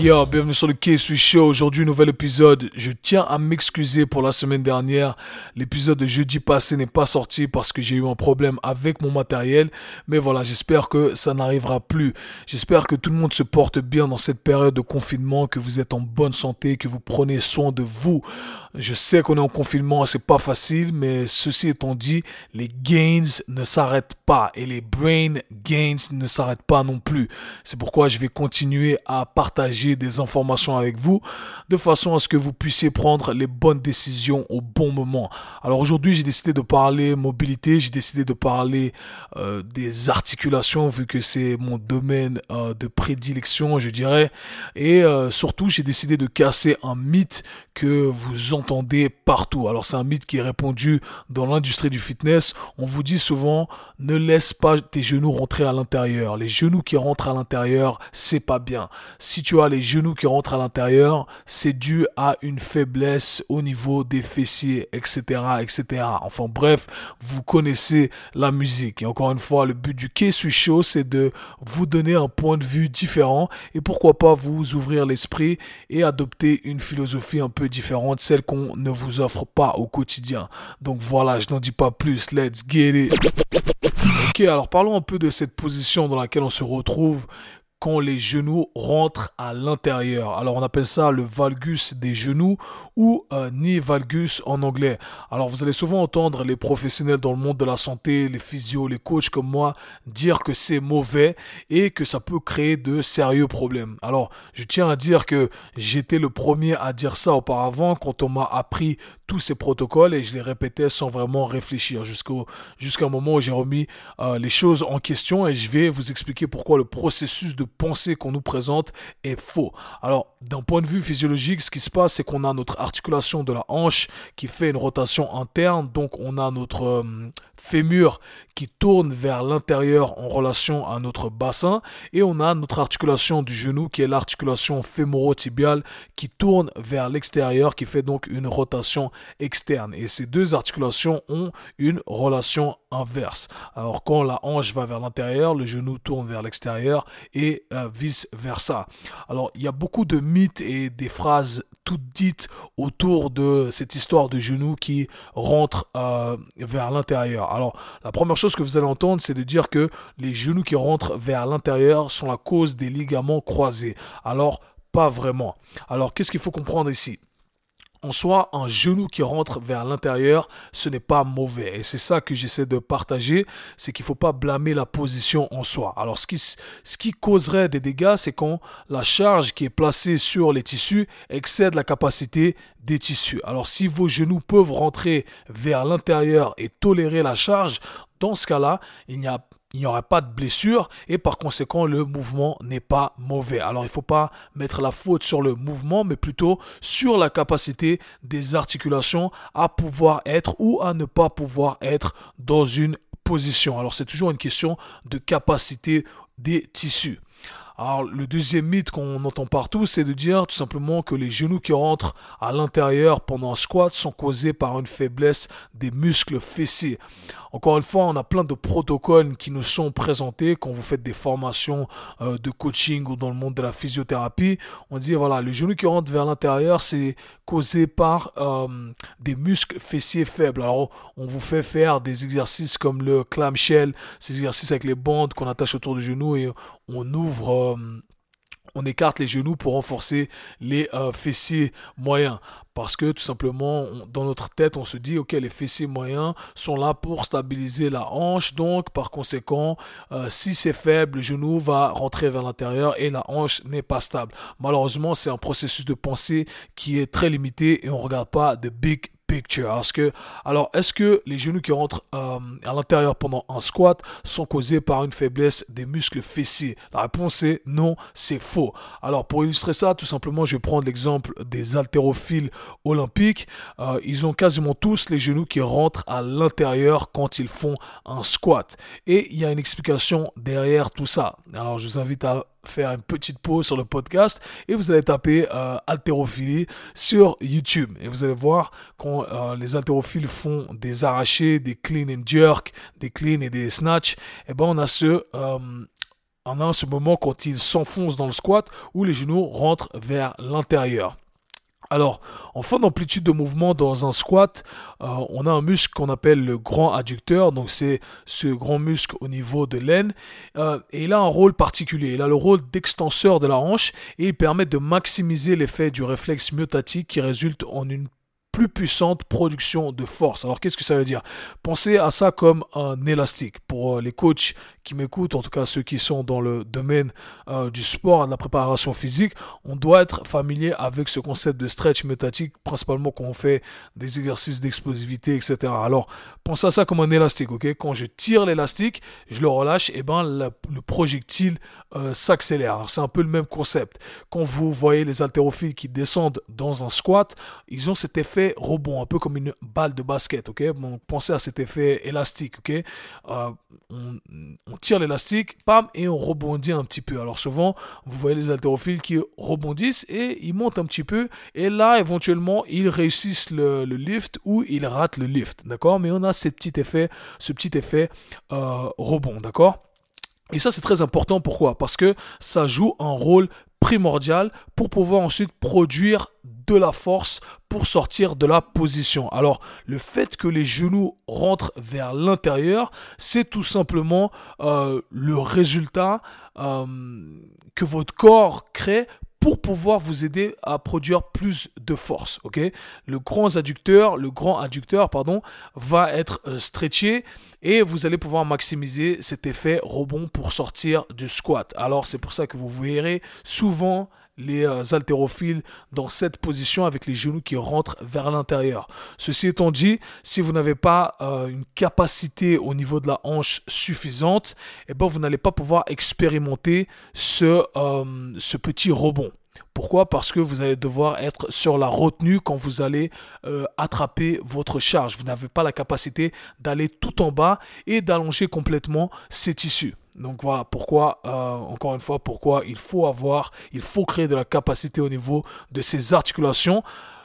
Yo, bienvenue sur le K-Sui Show. Aujourd'hui, nouvel épisode. Je tiens à m'excuser pour la semaine dernière. L'épisode de jeudi passé n'est pas sorti parce que j'ai eu un problème avec mon matériel. Mais voilà, j'espère que ça n'arrivera plus. J'espère que tout le monde se porte bien dans cette période de confinement, que vous êtes en bonne santé, que vous prenez soin de vous. Je sais qu'on est en confinement, c'est pas facile, mais ceci étant dit, les gains ne s'arrêtent pas et les brain gains ne s'arrêtent pas non plus. C'est pourquoi je vais continuer à partager des informations avec vous de façon à ce que vous puissiez prendre les bonnes décisions au bon moment. Alors aujourd'hui, j'ai décidé de parler mobilité, j'ai décidé de parler euh, des articulations vu que c'est mon domaine euh, de prédilection, je dirais. Et euh, surtout, j'ai décidé de casser un mythe que vous entendez partout. Alors c'est un mythe qui est répandu dans l'industrie du fitness. On vous dit souvent ne laisse pas tes genoux rentrer à l'intérieur. Les genoux qui rentrent à l'intérieur, c'est pas bien. Si tu as les genoux qui rentrent à l'intérieur, c'est dû à une faiblesse au niveau des fessiers, etc., etc. Enfin bref, vous connaissez la musique. Et encore une fois, le but du K-Sui Show, c'est de vous donner un point de vue différent et pourquoi pas vous ouvrir l'esprit et adopter une philosophie un peu différente, celle qu'on ne vous offre pas au quotidien. Donc voilà, je n'en dis pas plus. Let's get it. Ok, alors parlons un peu de cette position dans laquelle on se retrouve quand les genoux rentrent à l'intérieur. Alors on appelle ça le valgus des genoux ou euh, knee valgus en anglais. Alors vous allez souvent entendre les professionnels dans le monde de la santé, les physios, les coachs comme moi dire que c'est mauvais et que ça peut créer de sérieux problèmes. Alors je tiens à dire que j'étais le premier à dire ça auparavant quand on m'a appris tous ces protocoles et je les répétais sans vraiment réfléchir jusqu'au jusqu'à un moment où j'ai remis euh, les choses en question et je vais vous expliquer pourquoi le processus de pensée qu'on nous présente est faux. Alors d'un point de vue physiologique, ce qui se passe c'est qu'on a notre articulation de la hanche qui fait une rotation interne, donc on a notre euh, fémur qui tourne vers l'intérieur en relation à notre bassin et on a notre articulation du genou qui est l'articulation fémoro-tibiale qui tourne vers l'extérieur qui fait donc une rotation externe et ces deux articulations ont une relation inverse. Alors quand la hanche va vers l'intérieur, le genou tourne vers l'extérieur et euh, vice versa. Alors il y a beaucoup de mythes et des phrases toutes dites autour de cette histoire de genou qui rentre euh, vers l'intérieur. Alors la première chose que vous allez entendre, c'est de dire que les genoux qui rentrent vers l'intérieur sont la cause des ligaments croisés. Alors pas vraiment. Alors qu'est-ce qu'il faut comprendre ici? En soi, un genou qui rentre vers l'intérieur, ce n'est pas mauvais. Et c'est ça que j'essaie de partager, c'est qu'il ne faut pas blâmer la position en soi. Alors, ce qui, ce qui causerait des dégâts, c'est quand la charge qui est placée sur les tissus excède la capacité des tissus. Alors, si vos genoux peuvent rentrer vers l'intérieur et tolérer la charge, dans ce cas-là, il n'y a il n'y aura pas de blessure et par conséquent le mouvement n'est pas mauvais. Alors il ne faut pas mettre la faute sur le mouvement mais plutôt sur la capacité des articulations à pouvoir être ou à ne pas pouvoir être dans une position. Alors c'est toujours une question de capacité des tissus. Alors le deuxième mythe qu'on entend partout, c'est de dire tout simplement que les genoux qui rentrent à l'intérieur pendant un squat sont causés par une faiblesse des muscles fessiers. Encore une fois, on a plein de protocoles qui nous sont présentés quand vous faites des formations euh, de coaching ou dans le monde de la physiothérapie. On dit voilà, le genou qui rentre vers l'intérieur, c'est causé par euh, des muscles fessiers faibles. Alors, on vous fait faire des exercices comme le clamshell, ces exercices avec les bandes qu'on attache autour du genou et on ouvre euh, on écarte les genoux pour renforcer les euh, fessiers moyens. Parce que tout simplement, dans notre tête, on se dit, ok, les fessiers moyens sont là pour stabiliser la hanche. Donc, par conséquent, euh, si c'est faible, le genou va rentrer vers l'intérieur et la hanche n'est pas stable. Malheureusement, c'est un processus de pensée qui est très limité et on ne regarde pas de big picture. que, alors, est-ce que les genoux qui rentrent euh, à l'intérieur pendant un squat sont causés par une faiblesse des muscles fessiers? La réponse est non, c'est faux. Alors, pour illustrer ça, tout simplement, je vais prendre l'exemple des haltérophiles olympiques. Euh, ils ont quasiment tous les genoux qui rentrent à l'intérieur quand ils font un squat. Et il y a une explication derrière tout ça. Alors, je vous invite à faire une petite pause sur le podcast et vous allez taper euh, sur YouTube. Et vous allez voir quand euh, les haltérophiles font des arrachés, des clean and jerk, des clean et des snatch, et eh ben on a ce... Euh, on a ce moment quand ils s'enfoncent dans le squat où les genoux rentrent vers l'intérieur. Alors, en fin d'amplitude de mouvement dans un squat, euh, on a un muscle qu'on appelle le grand adducteur, donc c'est ce grand muscle au niveau de l'aine, euh, et il a un rôle particulier. Il a le rôle d'extenseur de la hanche et il permet de maximiser l'effet du réflexe myotatique qui résulte en une plus puissante production de force. Alors qu'est-ce que ça veut dire? Pensez à ça comme un élastique. Pour euh, les coachs qui m'écoutent, en tout cas ceux qui sont dans le domaine euh, du sport de la préparation physique, on doit être familier avec ce concept de stretch métatique, principalement quand on fait des exercices d'explosivité, etc. Alors pensez à ça comme un élastique. ok? Quand je tire l'élastique, je le relâche, et ben le projectile euh, s'accélère. C'est un peu le même concept. Quand vous voyez les haltérophiles qui descendent dans un squat, ils ont cet effet rebond, un peu comme une balle de basket. ok? Bon, pensez à cet effet élastique. ok? Euh, on, tire l'élastique, pam, et on rebondit un petit peu. Alors souvent, vous voyez les haltérophiles qui rebondissent et ils montent un petit peu. Et là, éventuellement, ils réussissent le, lift ou ils ratent le lift. D'accord? Mais on a ce petit effet, ce petit effet rebond. D'accord? Et ça, c'est très important. Pourquoi? Parce que ça joue un rôle primordial pour pouvoir ensuite produire de la force pour sortir de la position. Alors, le fait que les genoux rentrent vers l'intérieur, c'est tout simplement euh, le résultat euh, que votre corps crée pour pouvoir vous aider à produire plus de force. Ok, le grand adducteur, le grand adducteur, pardon, va être euh, stretché et vous allez pouvoir maximiser cet effet rebond pour sortir du squat. Alors c'est pour ça que vous verrez souvent les euh, haltérophiles dans cette position avec les genoux qui rentrent vers l'intérieur. Ceci étant dit, si vous n'avez pas euh, une capacité au niveau de la hanche suffisante, eh ben vous n'allez pas pouvoir expérimenter ce, euh, ce petit rebond. Pourquoi? Parce que vous allez devoir être sur la retenue quand vous allez attraper votre charge. Vous n'avez pas la capacité d'aller tout en bas et d'allonger complètement ces tissus. Donc voilà pourquoi, euh, encore une fois, pourquoi il faut avoir, il faut créer de la capacité au niveau de ces articulations.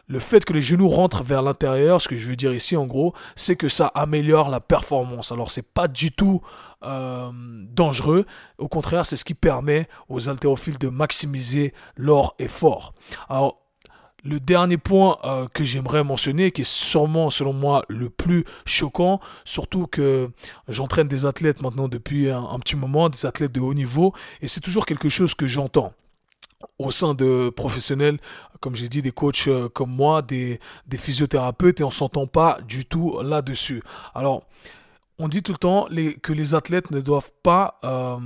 Le fait que les genoux rentrent vers l'intérieur, ce que je veux dire ici en gros, c'est que ça améliore la performance. Alors c'est pas du tout euh, dangereux. Au contraire, c'est ce qui permet aux haltérophiles de maximiser leur effort. Alors le dernier point euh, que j'aimerais mentionner, qui est sûrement selon moi le plus choquant, surtout que j'entraîne des athlètes maintenant depuis un, petit moment, des athlètes de haut niveau, et c'est toujours quelque chose que j'entends au sein de professionnels, comme j'ai dit, des coachs euh, comme moi, des, physiothérapeutes, et on s'entend pas du tout là-dessus. Alors, on dit tout le temps que les athlètes ne doivent pas, euh,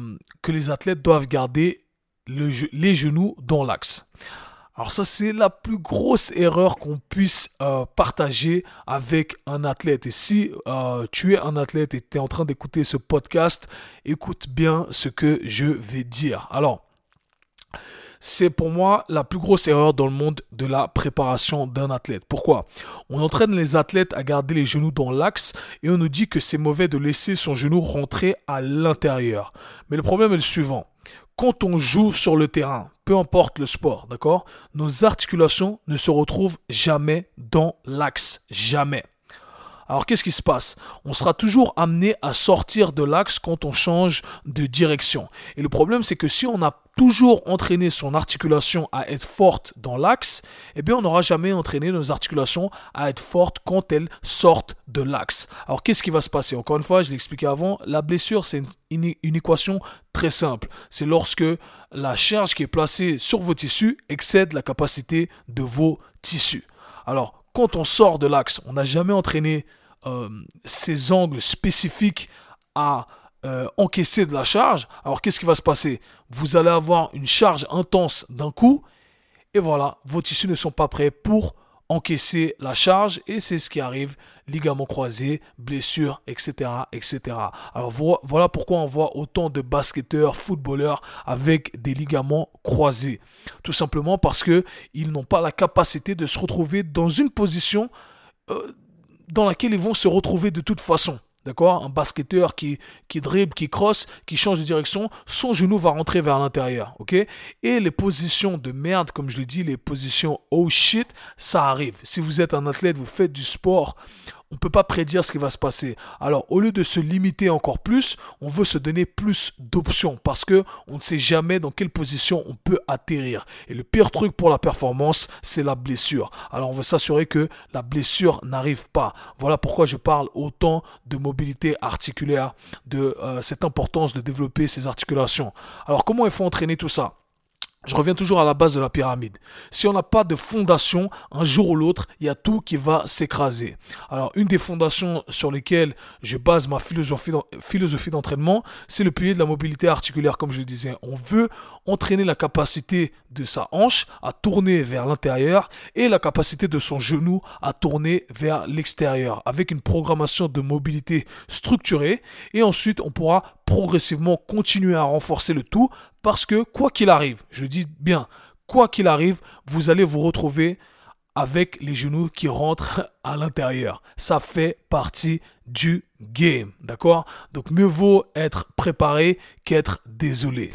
que les athlètes doivent garder les genoux dans l'axe. Alors ça, c'est la plus grosse erreur qu'on puisse euh, partager avec un athlète. Et si tu es un athlète et tu es en train d'écouter ce podcast, écoute bien ce que je vais dire. Alors, c'est pour moi la plus grosse erreur dans le monde de la préparation d'un athlète. Pourquoi? On entraîne les athlètes à garder les genoux dans l'axe et on nous dit que c'est mauvais de laisser son genou rentrer à l'intérieur. Mais le problème est le suivant quand on joue sur le terrain, peu importe le sport, d'accord, nos articulations ne se retrouvent jamais dans l'axe, jamais. Alors qu'est-ce qui se passe? On sera toujours amené à sortir de l'axe quand on change de direction. Et le problème c'est que si on a toujours entraîné son articulation à être forte dans l'axe, eh bien on n'aura jamais entraîné nos articulations à être fortes quand elles sortent de l'axe. Alors qu'est-ce qui va se passer? Encore une fois, je l'ai expliqué avant, la blessure c'est une, une équation très simple. C'est lorsque la charge qui est placée sur vos tissus excède la capacité de vos tissus. Alors quand on sort de l'axe, on n'a jamais entraîné euh, ces angles spécifiques à euh, encaisser de la charge. Alors qu'est-ce qui va se passer? Vous allez avoir une charge intense d'un coup et voilà, vos tissus ne sont pas prêts pour encaisser la charge et c'est ce qui arrive, ligaments croisés, blessures, etc. etc. Alors voilà pourquoi on voit autant de basketteurs, footballeurs avec des ligaments croisés. Tout simplement parce que ils n'ont pas la capacité de se retrouver dans une position euh, dans laquelle ils vont se retrouver de toute façon. D'accord? Un basketteur qui, dribble, qui crosse, qui change de direction, son genou va rentrer vers l'intérieur, Et les positions de merde, comme je l'ai dit, les positions oh shit, ça arrive. Si vous êtes un athlète, vous faites du sport, on ne peut pas prédire ce qui va se passer. Alors, au lieu de se limiter encore plus, on veut se donner plus d'options parce que on ne sait jamais dans quelle position on peut atterrir. Et le pire truc pour la performance, c'est la blessure. Alors, on veut s'assurer que la blessure n'arrive pas. Voilà pourquoi je parle autant de mobilité articulaire, de euh, cette importance de développer ses articulations. Alors, comment il faut entraîner tout ça? Je reviens toujours à la base de la pyramide. Si on n'a pas de fondation, un jour ou l'autre, il y a tout qui va s'écraser. Alors, une des fondations sur lesquelles je base ma philosophie d'entraînement, c'est le pilier de la mobilité articulaire, comme je le disais. On veut entraîner la capacité de sa hanche à tourner vers l'intérieur et la capacité de son genou à tourner vers l'extérieur, avec une programmation de mobilité structurée. Et ensuite, on pourra progressivement continuer à renforcer le tout parce que quoi qu'il arrive, je dis bien, quoi qu'il arrive, vous allez vous retrouver avec les genoux qui rentrent à l'intérieur. Ça fait partie du game, d'accord? Donc mieux vaut être préparé qu'être désolé.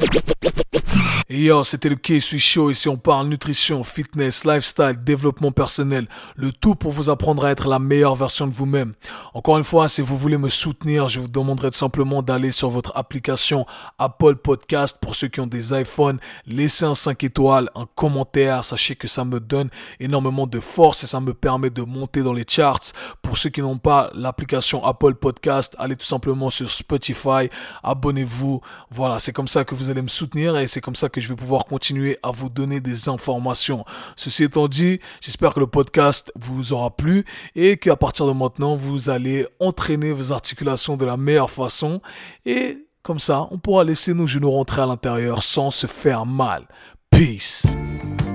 Et yo, c'était le K-Suis Show. Ici, on parle nutrition, fitness, lifestyle, développement personnel. Le tout pour vous apprendre à être la meilleure version de vous-même. Encore une fois, si vous voulez me soutenir, je vous demanderai simplement d'aller sur votre application Apple Podcast. Pour ceux qui ont des iPhones, laissez un 5 étoiles, un commentaire. Sachez que ça me donne énormément de force et ça me permet de monter dans les charts. Pour ceux qui n'ont pas l'application Apple Podcast, allez tout simplement sur Spotify, abonnez-vous. Voilà, c'est comme ça que vous allez me soutenir et c'est comme ça que je vais pouvoir continuer à vous donner des informations. Ceci étant dit, j'espère que le podcast vous aura plu et qu'à partir de maintenant, vous allez entraîner vos articulations de la meilleure façon et comme ça, on pourra laisser nos genoux rentrer à l'intérieur sans se faire mal. Peace.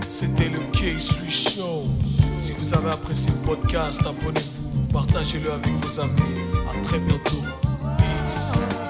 C'était le K-Sui Show. Si vous avez apprécié le podcast, abonnez-vous, partagez-le avec vos amis. À très bientôt. Peace.